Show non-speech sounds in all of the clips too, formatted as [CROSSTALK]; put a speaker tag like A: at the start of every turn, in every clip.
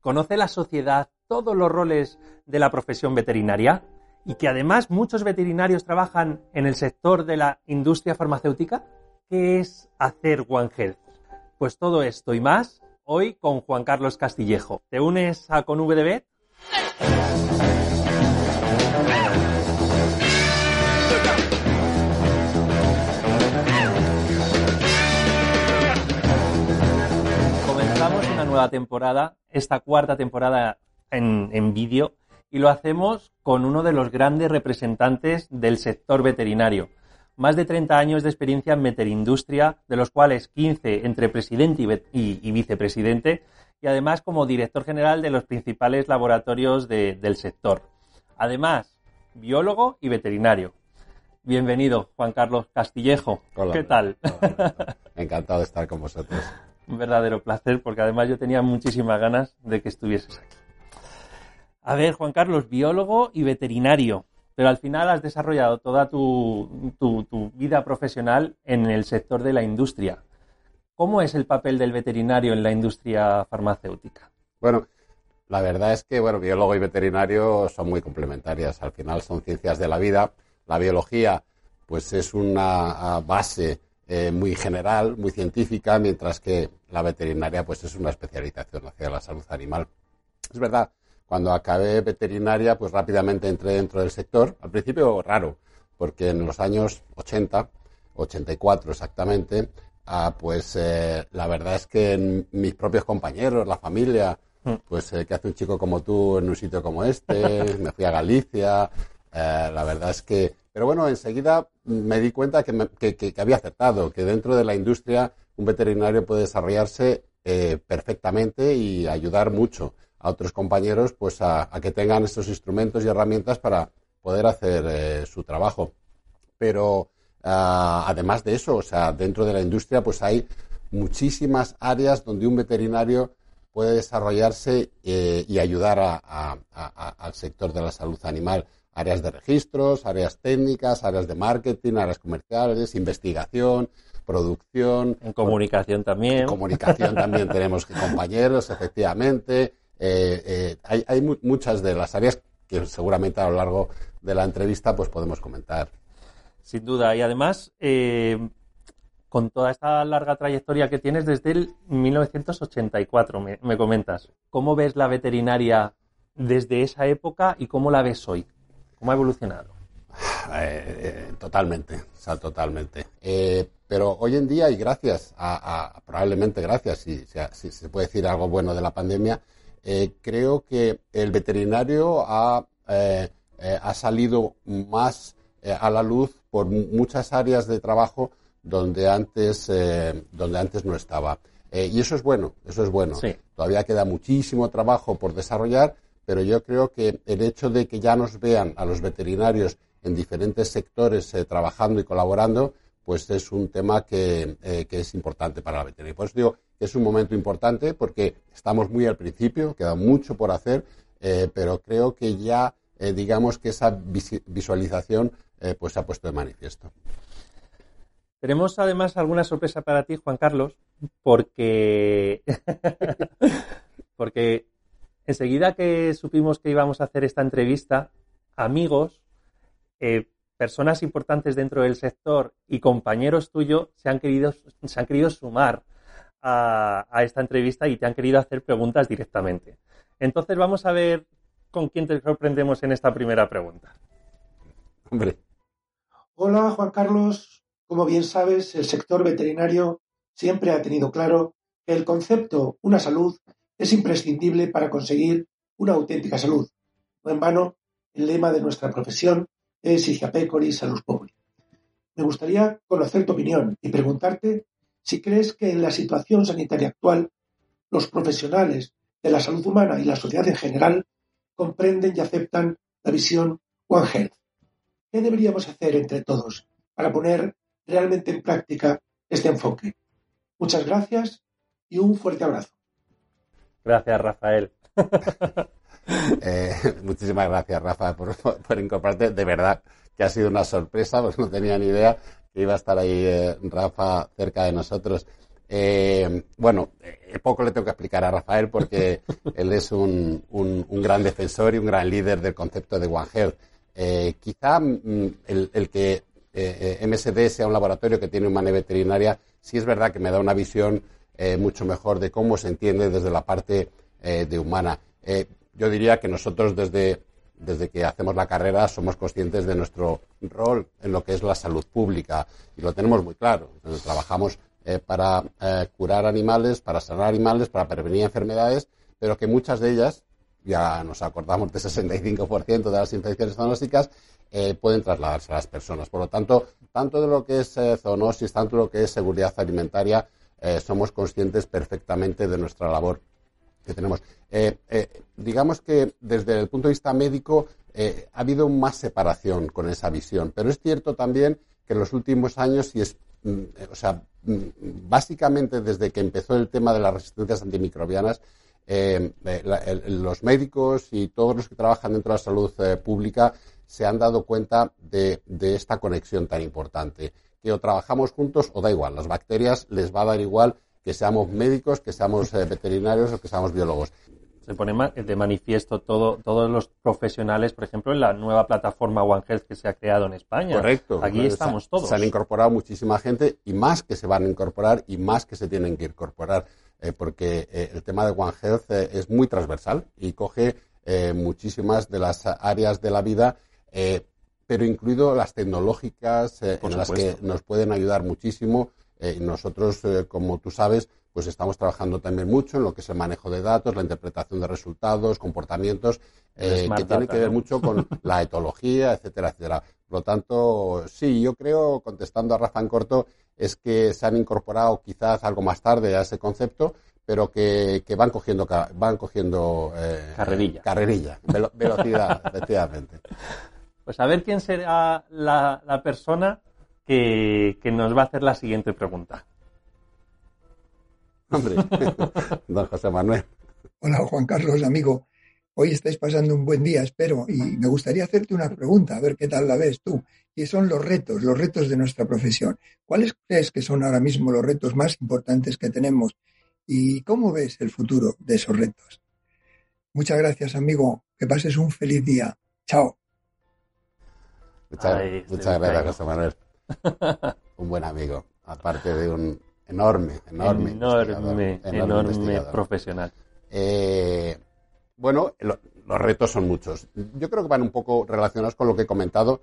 A: ¿Conoce la sociedad todos los roles de la profesión veterinaria? Y que además muchos veterinarios trabajan en el sector de la industria farmacéutica. ¿Qué es hacer One Health? Pues todo esto y más hoy con Juan Carlos Castillejo. ¿Te unes a con nueva temporada, esta cuarta temporada en, vídeo, y lo hacemos con uno de los grandes representantes del sector veterinario. Más de 30 años de experiencia en veterindustria, de los cuales 15 entre presidente y, vicepresidente, y además como director general de los principales laboratorios del sector. Además, biólogo y veterinario. Bienvenido, Juan Carlos Castillejo. ¿Qué tal? [LAUGHS]
B: Encantado de estar con vosotros
A: un verdadero placer porque además yo tenía muchísimas ganas de que estuvieses aquí. A ver, Juan Carlos, biólogo y veterinario, pero al final has desarrollado toda tu, vida profesional en el sector de la industria. ¿Cómo es el papel del veterinario en la industria farmacéutica?
B: Bueno, la verdad es que bueno, biólogo y veterinario son muy complementarias. Al final son ciencias de la vida. La biología, pues es una base eh, muy general, muy científica, mientras que la veterinaria pues es una especialización hacia la salud animal. Es verdad, cuando acabé veterinaria pues rápidamente entré dentro del sector, al principio raro, porque en los años 80, 84 exactamente, ah, pues eh, la verdad es que mis propios compañeros, la familia, mm. pues eh, ¿qué hace un chico como tú en un sitio como este? [LAUGHS] Me fui a Galicia, la verdad es que pero bueno, enseguida me di cuenta que, había acertado, que dentro de la industria un veterinario puede desarrollarse eh, perfectamente y ayudar mucho a otros compañeros pues a, que tengan estos instrumentos y herramientas para poder hacer eh, su trabajo. Pero ah, además de eso, o sea, dentro de la industria pues hay muchísimas áreas donde un veterinario puede desarrollarse eh, y ayudar al sector de la salud animal áreas de registros, áreas técnicas, áreas de marketing, áreas comerciales, investigación, producción.
A: En comunicación también. En
B: comunicación también [LAUGHS] tenemos compañeros, efectivamente. Eh, eh, hay, hay muchas de las áreas que seguramente a lo largo de la entrevista pues podemos comentar.
A: Sin duda. Y además, eh, con toda esta larga trayectoria que tienes desde el 1984, me, me comentas, ¿cómo ves la veterinaria desde esa época y cómo la ves hoy? ¿Cómo ha evolucionado?
B: Eh, eh, totalmente, o sea, totalmente. Eh, pero hoy en día, y gracias a, probablemente gracias, si, se puede decir algo bueno de la pandemia, creo que el veterinario ha, ha salido más a la luz por muchas áreas de trabajo donde antes, donde antes no estaba. y eso es bueno, eso es bueno. Todavía queda muchísimo trabajo por desarrollar, pero yo creo que el hecho de que ya nos vean a los veterinarios en diferentes sectores eh, trabajando y colaborando, pues es un tema que, eh, que, es importante para la veterinaria. Por eso digo que es un momento importante porque estamos muy al principio, queda mucho por hacer, eh, pero creo que ya digamos que esa visualización pues se ha puesto de manifiesto.
A: Tenemos además alguna sorpresa para ti, Juan Carlos, porque, [LAUGHS] porque enseguida que supimos que íbamos a hacer esta entrevista, amigos, eh, personas importantes dentro del sector y compañeros tuyos se han querido, se han querido sumar a, esta entrevista y te han querido hacer preguntas directamente. Entonces vamos a ver con quién te sorprendemos en esta primera pregunta.
B: Hombre.
C: Hola, Juan Carlos. Como bien sabes, el sector veterinario siempre ha tenido claro que el concepto una salud es imprescindible para conseguir una auténtica salud. No en vano, el lema de nuestra profesión es Sigia Pecori Salus Populi. Me gustaría conocer tu opinión y preguntarte si crees que en la situación sanitaria actual los profesionales de la salud humana y la sociedad en general comprenden y aceptan la visión One Health. ¿Qué deberíamos hacer entre todos para poner realmente en práctica este enfoque? Muchas gracias y un fuerte abrazo.
A: Gracias, Rafael. [LAUGHS]
B: Eh, muchísimas gracias, Rafa, por, incorporarte. De verdad que ha sido una sorpresa, pues no tenía ni idea que iba a estar ahí eh, Rafa cerca de nosotros. Eh, bueno, poco le tengo que explicar a Rafael porque [LAUGHS] él es un, gran defensor y un gran líder del concepto de One Health. quizá mm, el, que MSD sea un laboratorio que tiene una veterinaria, sí es verdad que me da una visión mucho mejor de cómo se entiende desde la parte de humana yo diría que nosotros desde, desde que hacemos la carrera somos conscientes de nuestro rol en lo que es la salud pública y lo tenemos muy claro. Trabajamos eh, para eh, curar animales, para sanar animales, para prevenir enfermedades, pero que muchas de ellas, ya nos acordamos de 65% de las infecciones zoonósticas, eh, pueden trasladarse a las personas. Por lo tanto, tanto de lo que es zoonosis, tanto de lo que es seguridad alimentaria, somos conscientes perfectamente de nuestra labor que tenemos. Eh, eh, digamos que desde el punto de vista médico eh, ha habido más separación con esa visión, pero es cierto también que en los últimos años, y es, mm, o sea, mm, básicamente desde que empezó el tema de las resistencias antimicrobianas, los médicos y todos los que trabajan dentro de la salud pública se han dado cuenta de esta conexión tan importante, que o trabajamos juntos o da igual, las bacterias les va a dar igual que seamos médicos, que seamos eh, veterinarios o que seamos biólogos.
A: Se pone de manifiesto todo, todos los profesionales, por ejemplo, en la nueva plataforma One Health que se ha creado en España.
B: Correcto.
A: Aquí estamos todos.
B: Se han incorporado muchísima gente y más que se van a incorporar y más que se tienen que incorporar, eh, porque eh, el tema de One Health es muy transversal y coge muchísimas de las áreas de la vida pero incluido las tecnológicas en las que nos pueden ayudar muchísimo eh, nosotros, eh, como tú sabes, pues estamos trabajando también mucho en lo que es el manejo de datos, la interpretación de resultados, comportamientos, eh, que tiene que ver mucho con [LAUGHS] la etología, etcétera, etcétera. Por lo tanto, sí, yo creo, contestando a Rafa en corto, es que se han incorporado quizás algo más tarde a ese concepto, pero que, van cogiendo van cogiendo
A: carrerilla,
B: carrerilla velocidad, [LAUGHS] efectivamente.
A: Pues a ver quién será la, la persona que, nos va a hacer la siguiente pregunta.
B: Hombre, [LAUGHS] don José Manuel.
D: Hola, Juan Carlos, amigo. Hoy estáis pasando un buen día, espero, y me gustaría hacerte una pregunta, a ver qué tal la ves tú. Y son los retos, los retos de nuestra profesión. ¿Cuáles crees que son ahora mismo los retos más importantes que tenemos? ¿Y cómo ves el futuro de esos retos? Muchas gracias, amigo. Que pases un feliz día. Chao.
B: Muchas, muchas gracias, José Manuel. [LAUGHS] un buen amigo, aparte de un enorme, enorme,
A: enorme, enorme, profesional.
B: Eh, bueno, los retos son muchos. Yo creo que van un poco relacionados con lo que he comentado,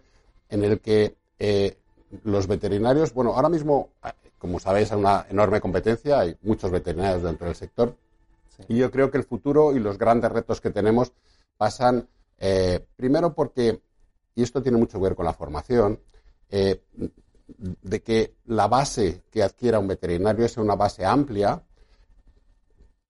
B: en el que eh, los veterinarios, bueno, ahora mismo, como sabéis, hay una enorme competencia, hay muchos veterinarios dentro del sector, y yo creo que el futuro y los grandes retos que tenemos pasan, eh, primero porque, y esto tiene mucho que ver con la formación, eh, de que la base que adquiera un veterinario es una base amplia,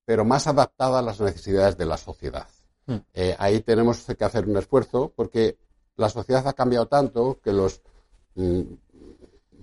B: pero más adaptada a las necesidades de la sociedad. Hmm. Eh, ahí tenemos que hacer un esfuerzo porque la sociedad ha cambiado tanto que los mm,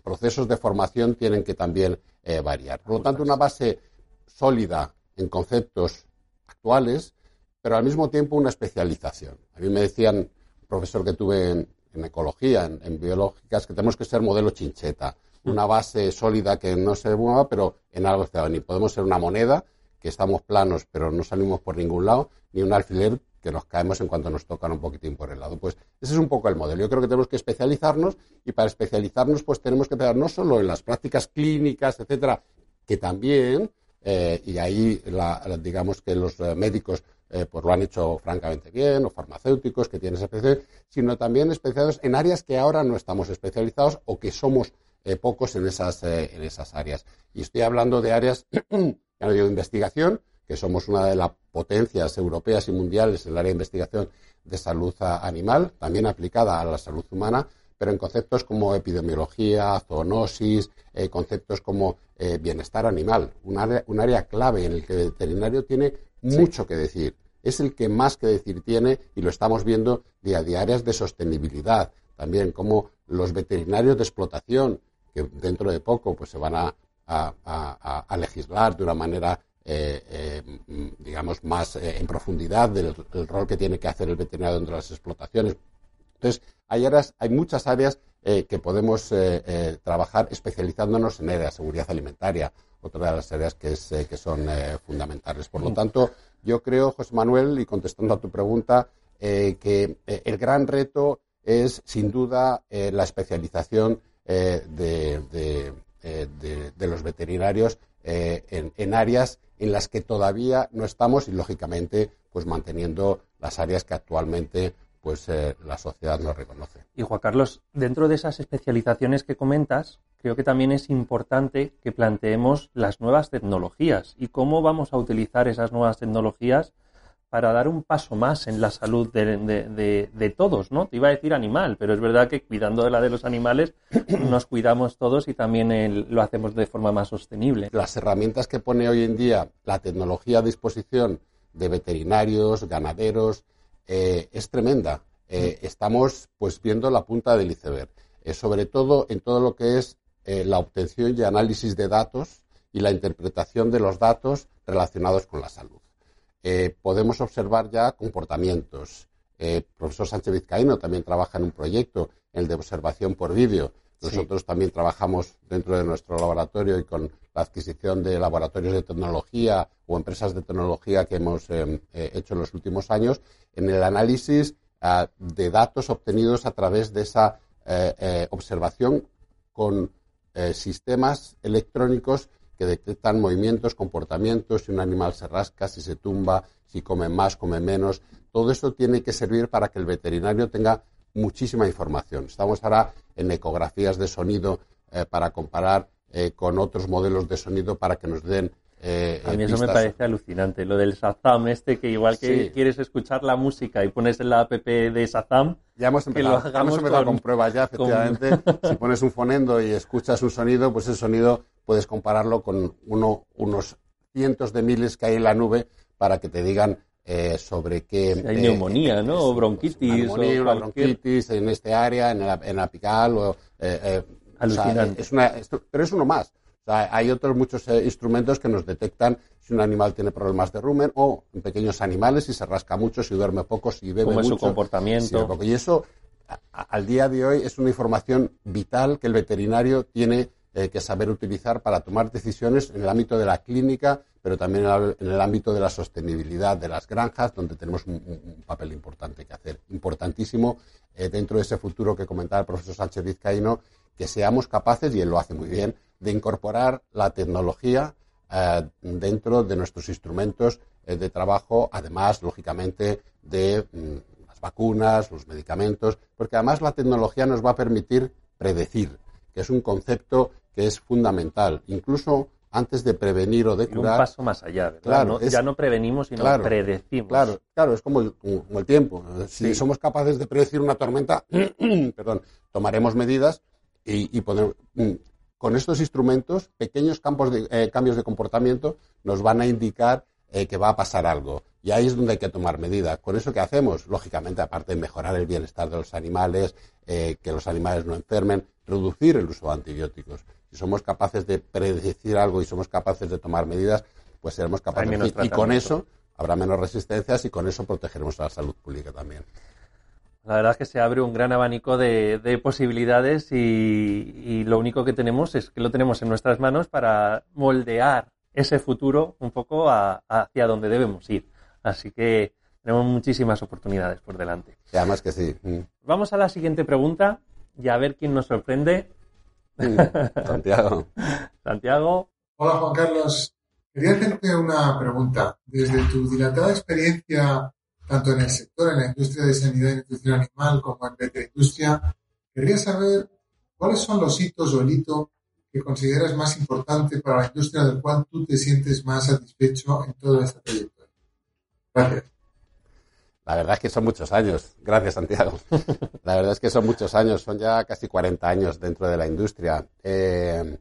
B: procesos de formación tienen que también eh, variar. Por lo tanto, una base sólida en conceptos actuales, pero al mismo tiempo una especialización. A mí me decían, profesor que tuve en, en ecología, en, biológicas, que tenemos que ser modelo chincheta, mm. una base sólida que no se mueva, pero en algo está. Ni podemos ser una moneda, que estamos planos, pero no salimos por ningún lado, ni un alfiler que nos caemos en cuanto nos tocan un poquitín por el lado. Pues ese es un poco el modelo. Yo creo que tenemos que especializarnos y para especializarnos pues tenemos que pensar no solo en las prácticas clínicas, etcétera, que también, eh, y ahí digamos que los eh, médicos eh, pues lo han hecho francamente bien, o farmacéuticos que tienen esa especialidad, sino también especializados en áreas que ahora no estamos especializados o que somos eh, pocos en esas, eh, en esas áreas. Y estoy hablando de áreas, [CLEARS THROAT] ya de investigación, que somos una de las potencias europeas y mundiales en el área de investigación de salud animal, también aplicada a la salud humana, pero en conceptos como epidemiología, zoonosis, eh, conceptos como eh, bienestar animal, un área, un área, clave en el que el veterinario tiene mucho que decir. Es el que más que decir tiene y lo estamos viendo día a día, áreas de sostenibilidad, también como los veterinarios de explotación, que dentro de poco pues se van a, a, legislar de una manera eh, eh, digamos, más eh, en profundidad del, rol que tiene que hacer el veterinario dentro de las explotaciones. Entonces, hay, áreas, hay muchas áreas que podemos trabajar especializándonos en áreas seguridad alimentaria, otra de las áreas que, es, que son fundamentales. Por lo tanto, yo creo, José Manuel, y contestando a tu pregunta, que el gran reto es, sin duda, la especialización de, los veterinarios en, áreas en las que todavía no estamos y lógicamente pues manteniendo las áreas que actualmente pues eh, la sociedad nos reconoce.
A: Y Juan Carlos, dentro de esas especializaciones que comentas, creo que también es importante que planteemos las nuevas tecnologías y cómo vamos a utilizar esas nuevas tecnologías para dar un paso más en la salud de, todos, ¿no? Te iba a decir animal, pero es verdad que cuidando de la de los animales [COUGHS] nos cuidamos todos y también lo hacemos de forma más sostenible.
B: Las herramientas que pone hoy en día la tecnología a disposición de veterinarios, ganaderos, eh, es tremenda. Eh, estamos pues viendo la punta del iceberg, eh, sobre todo en todo lo que es la obtención y análisis de datos y la interpretación de los datos relacionados con la salud. Podemos observar ya comportamientos. el profesor Sánchez Vizcaíno también trabaja en un proyecto, el de observación por vídeo. Nosotros también trabajamos dentro de nuestro laboratorio y con la adquisición de laboratorios de tecnología o empresas de tecnología que hemos eh, hecho en los últimos años en el análisis ah, de datos obtenidos a través de esa observación con sistemas electrónicos que detectan movimientos, comportamientos, si un animal se rasca, si se tumba, si come más, come menos. Todo eso tiene que servir para que el veterinario tenga muchísima información. Estamos ahora en ecografías de sonido eh, para comparar eh, con otros modelos de sonido para que nos den
A: eh, a mí eso me parece alucinante, lo del Shazam este, que igual que quieres escuchar la música y pones en la app de Shazam,
B: ya hemos empezado, que lo hagamos con, pruebas ya, efectivamente. [LAUGHS] si pones un fonendo y escuchas un sonido, pues ese sonido puedes compararlo con uno, unos cientos de miles que hay en la nube para que te digan eh, sobre qué...
A: hay neumonía, ¿no? O bronquitis.
B: Neumonía, o bronquitis en este área, en la, en apical. O, eh, Alucinante. es una, pero es uno más hay otros muchos eh, instrumentos que nos detectan si un animal tiene problemas de rumen o en pequeños animales si se rasca mucho, si duerme poco, si bebe mucho.
A: su comportamiento.
B: y eso al día de hoy es una información vital que el veterinario tiene eh, que saber utilizar para tomar decisiones en el ámbito de la clínica, pero también en el, ámbito de la sostenibilidad de las granjas, donde tenemos un, papel importante que hacer, importantísimo eh, dentro de ese futuro que comentaba el profesor Sánchez Vizcaíno, que seamos capaces, y él lo hace muy bien, de incorporar la tecnología eh, dentro de nuestros instrumentos de trabajo, además, lógicamente, de mm, las vacunas, los medicamentos, porque además la tecnología nos va a permitir predecir, que es un concepto que es fundamental. Incluso antes de prevenir o de curar.
A: Un paso más allá, Claro, ya no prevenimos, sino predecimos.
B: Claro, claro, es como el, tiempo. Si somos capaces de predecir una tormenta, [CLEARS THROAT] perdón, tomaremos medidas y, y poder, mm, con estos instrumentos, pequeños campos de, eh, cambios de comportamiento nos van a indicar eh, que va a pasar algo. Y ahí es donde hay que tomar medidas. ¿Con eso qué hacemos? Lógicamente, aparte de mejorar el bienestar de los animales, eh, que los animales no enfermen, reducir el uso de antibióticos. Si somos capaces de predecir algo y somos capaces de tomar medidas, pues seremos capaces de... Y con eso habrá menos resistencias y con eso protegeremos a la salud pública también.
A: La verdad es que se abre un gran abanico de, posibilidades y, lo único que tenemos es que lo tenemos en nuestras manos para moldear ese futuro un poco hacia donde debemos ir. Así que tenemos muchísimas oportunidades por delante.
B: Ya más que sí. Mm.
A: Vamos a la siguiente pregunta y a ver quién nos sorprende. [LAUGHS]
B: Santiago.
A: Santiago.
E: Hola Juan Carlos. Quería hacerte una pregunta. Desde tu dilatada experiencia tanto en el sector, en la industria de sanidad y nutrición animal como en industria, quería saber cuáles son los hitos o el hito que consideras más importante para la industria del cual tú te sientes más satisfecho en toda esta trayectoria. Gracias.
B: La verdad es que son muchos años. Gracias, Santiago. [LAUGHS] La verdad es que son muchos años. Son ya casi 40 años dentro de la industria. Eh,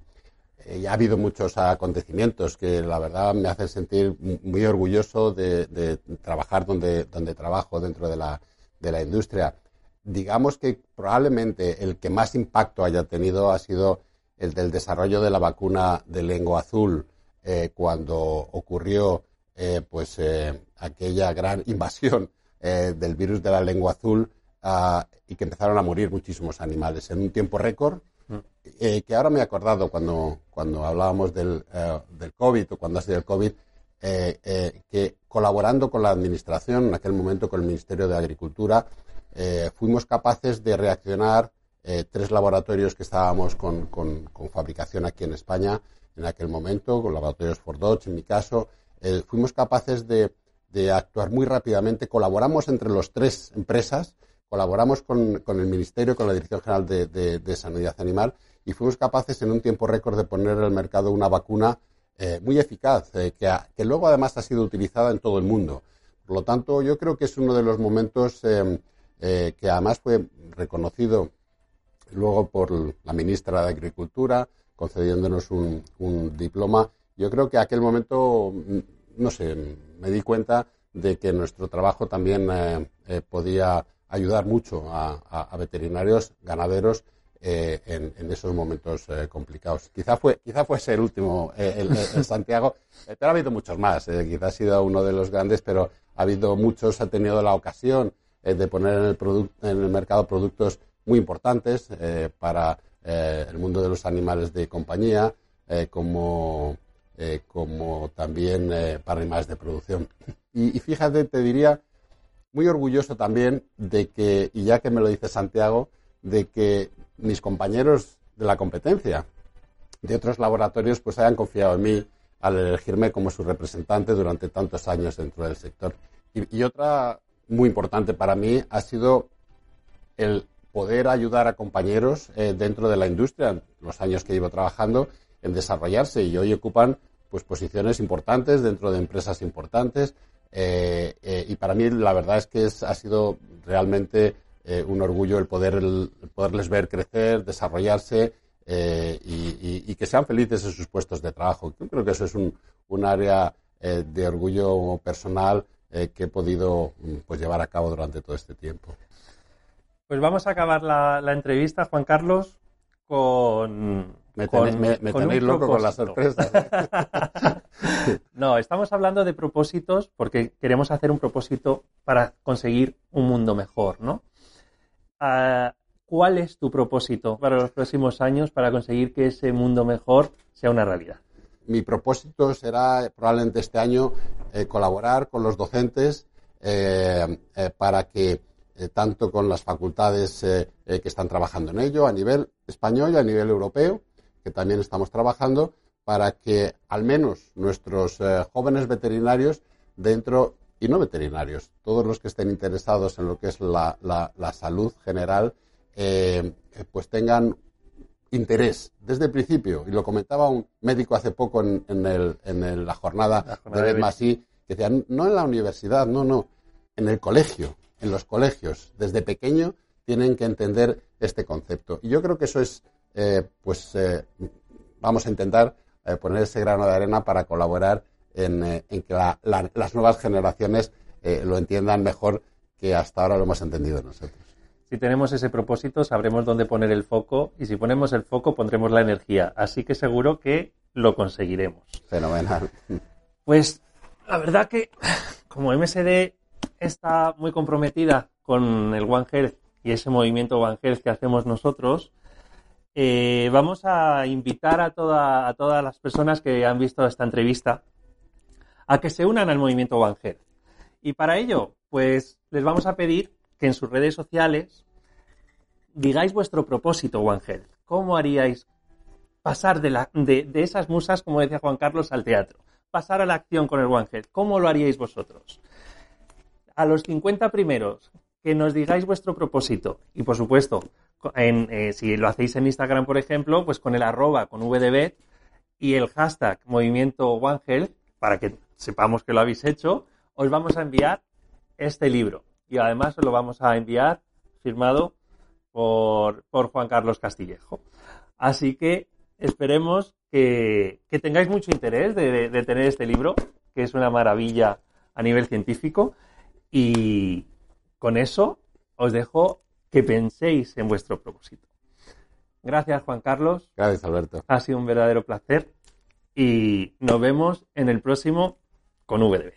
B: eh, ha habido muchos acontecimientos que la verdad me hacen sentir muy orgulloso de, trabajar donde, donde trabajo dentro de la, de la industria. Digamos que probablemente el que más impacto haya tenido ha sido el del desarrollo de la vacuna de lengua azul eh, cuando ocurrió eh, pues aquella gran [LAUGHS] invasión del virus de la lengua azul ah, y que empezaron a morir muchísimos animales en un tiempo récord. Eh, que ahora me he acordado cuando, cuando hablábamos del, eh, del COVID o cuando ha sido el COVID, eh, que colaborando con la Administración, en aquel momento con el Ministerio de Agricultura, fuimos capaces de reaccionar tres laboratorios que estábamos con, con, con, fabricación aquí en España en aquel momento, con laboratorios Ford Dodge en mi caso, fuimos capaces de, de actuar muy rápidamente, colaboramos entre las tres empresas colaboramos con, con, el Ministerio, con la Dirección General de, de, Sanidad Animal y fuimos capaces en un tiempo récord de poner en el mercado una vacuna eh, muy eficaz, eh, que, que, luego además ha sido utilizada en todo el mundo. Por lo tanto, yo creo que es uno de los momentos eh, que además fue reconocido luego por la ministra de Agricultura, concediéndonos un, un diploma. Yo creo que aquel momento, no sé, me di cuenta de que nuestro trabajo también podía ayudar mucho a, veterinarios, ganaderos eh, en, esos momentos eh, complicados. Quizá fue, quizá fuese el último, eh, el, Santiago, pero ha habido muchos más. quizá ha sido uno de los grandes, pero ha habido muchos, ha tenido la ocasión de poner en el, en el mercado productos muy importantes para el mundo de los animales de compañía, como, como también para animales de producción. Y, y fíjate, te diría muy orgulloso también de que, y ya que me lo dice Santiago, de que mis compañeros de la competencia de otros laboratorios pues hayan confiado en mí al elegirme como su representante durante tantos años dentro del sector. Y, otra muy importante para mí ha sido el poder ayudar a compañeros eh, dentro de la industria, los años que llevo trabajando, en desarrollarse y hoy ocupan pues posiciones importantes dentro de empresas importantes eh, eh, y para mí la verdad es que ha sido realmente eh, un orgullo el, poder, poderles ver crecer, desarrollarse y, que sean felices en sus puestos de trabajo. Yo creo que eso es un, un área de orgullo personal que he podido pues, llevar a cabo durante todo este tiempo.
A: Pues vamos a acabar la entrevista, Juan Carlos, con
B: me, tenéis, loco con las sorpresas. [LAUGHS]
A: no, estamos hablando de propósitos porque queremos hacer un propósito para conseguir un mundo mejor, ¿no? Ah, ¿Cuál es tu propósito para los próximos años para conseguir que ese mundo mejor sea una realidad?
B: Mi propósito será probablemente este año eh, colaborar con los docentes eh, eh, para que tanto con las facultades que están trabajando en ello a nivel español y a nivel europeo, que también estamos trabajando para que al menos nuestros eh, jóvenes veterinarios dentro, y no veterinarios, todos los que estén interesados en lo que es la, salud general, eh, pues tengan interés desde el principio. Y lo comentaba un médico hace poco en, la jornada, de Masí, que decía, no en la universidad, no, no, en el colegio, en los colegios, desde pequeño tienen que entender este concepto. Y yo creo que eso es eh, pues eh, vamos a intentar eh, poner ese grano de arena para colaborar en, que las nuevas generaciones lo entiendan mejor que hasta ahora lo hemos entendido nosotros.
A: Si tenemos ese propósito, sabremos dónde poner el foco y si ponemos el foco, pondremos la energía. Así que seguro que lo conseguiremos.
B: Fenomenal.
A: Pues la verdad que como MSD está muy comprometida con el One Health y ese movimiento One Health que hacemos nosotros, eh, vamos a invitar a, toda, a todas las personas que han visto esta entrevista a que se unan al movimiento One Health. Y para ello, pues les vamos a pedir que en sus redes sociales digáis vuestro propósito One Health. ¿Cómo haríais pasar de, de, esas musas, como decía Juan Carlos, al teatro? Pasar a la acción con el One Health. ¿Cómo lo haríais vosotros? A los 50 primeros, que nos digáis vuestro propósito. Y por supuesto, eh, si lo hacéis en Instagram, por ejemplo, pues con el arroba, con VDB y el hashtag movimiento One Health, para que sepamos que lo habéis hecho, os vamos a enviar este libro, y además lo vamos a enviar firmado por, por Juan Carlos Castillejo. Así que esperemos que, que tengáis mucho interés de, de, tener este libro, que es una maravilla a nivel científico. Y con eso os dejo que penséis en vuestro propósito. Gracias, Juan Carlos.
B: Gracias, Alberto.
A: Ha sido un verdadero placer. Y nos vemos en el próximo con VDB.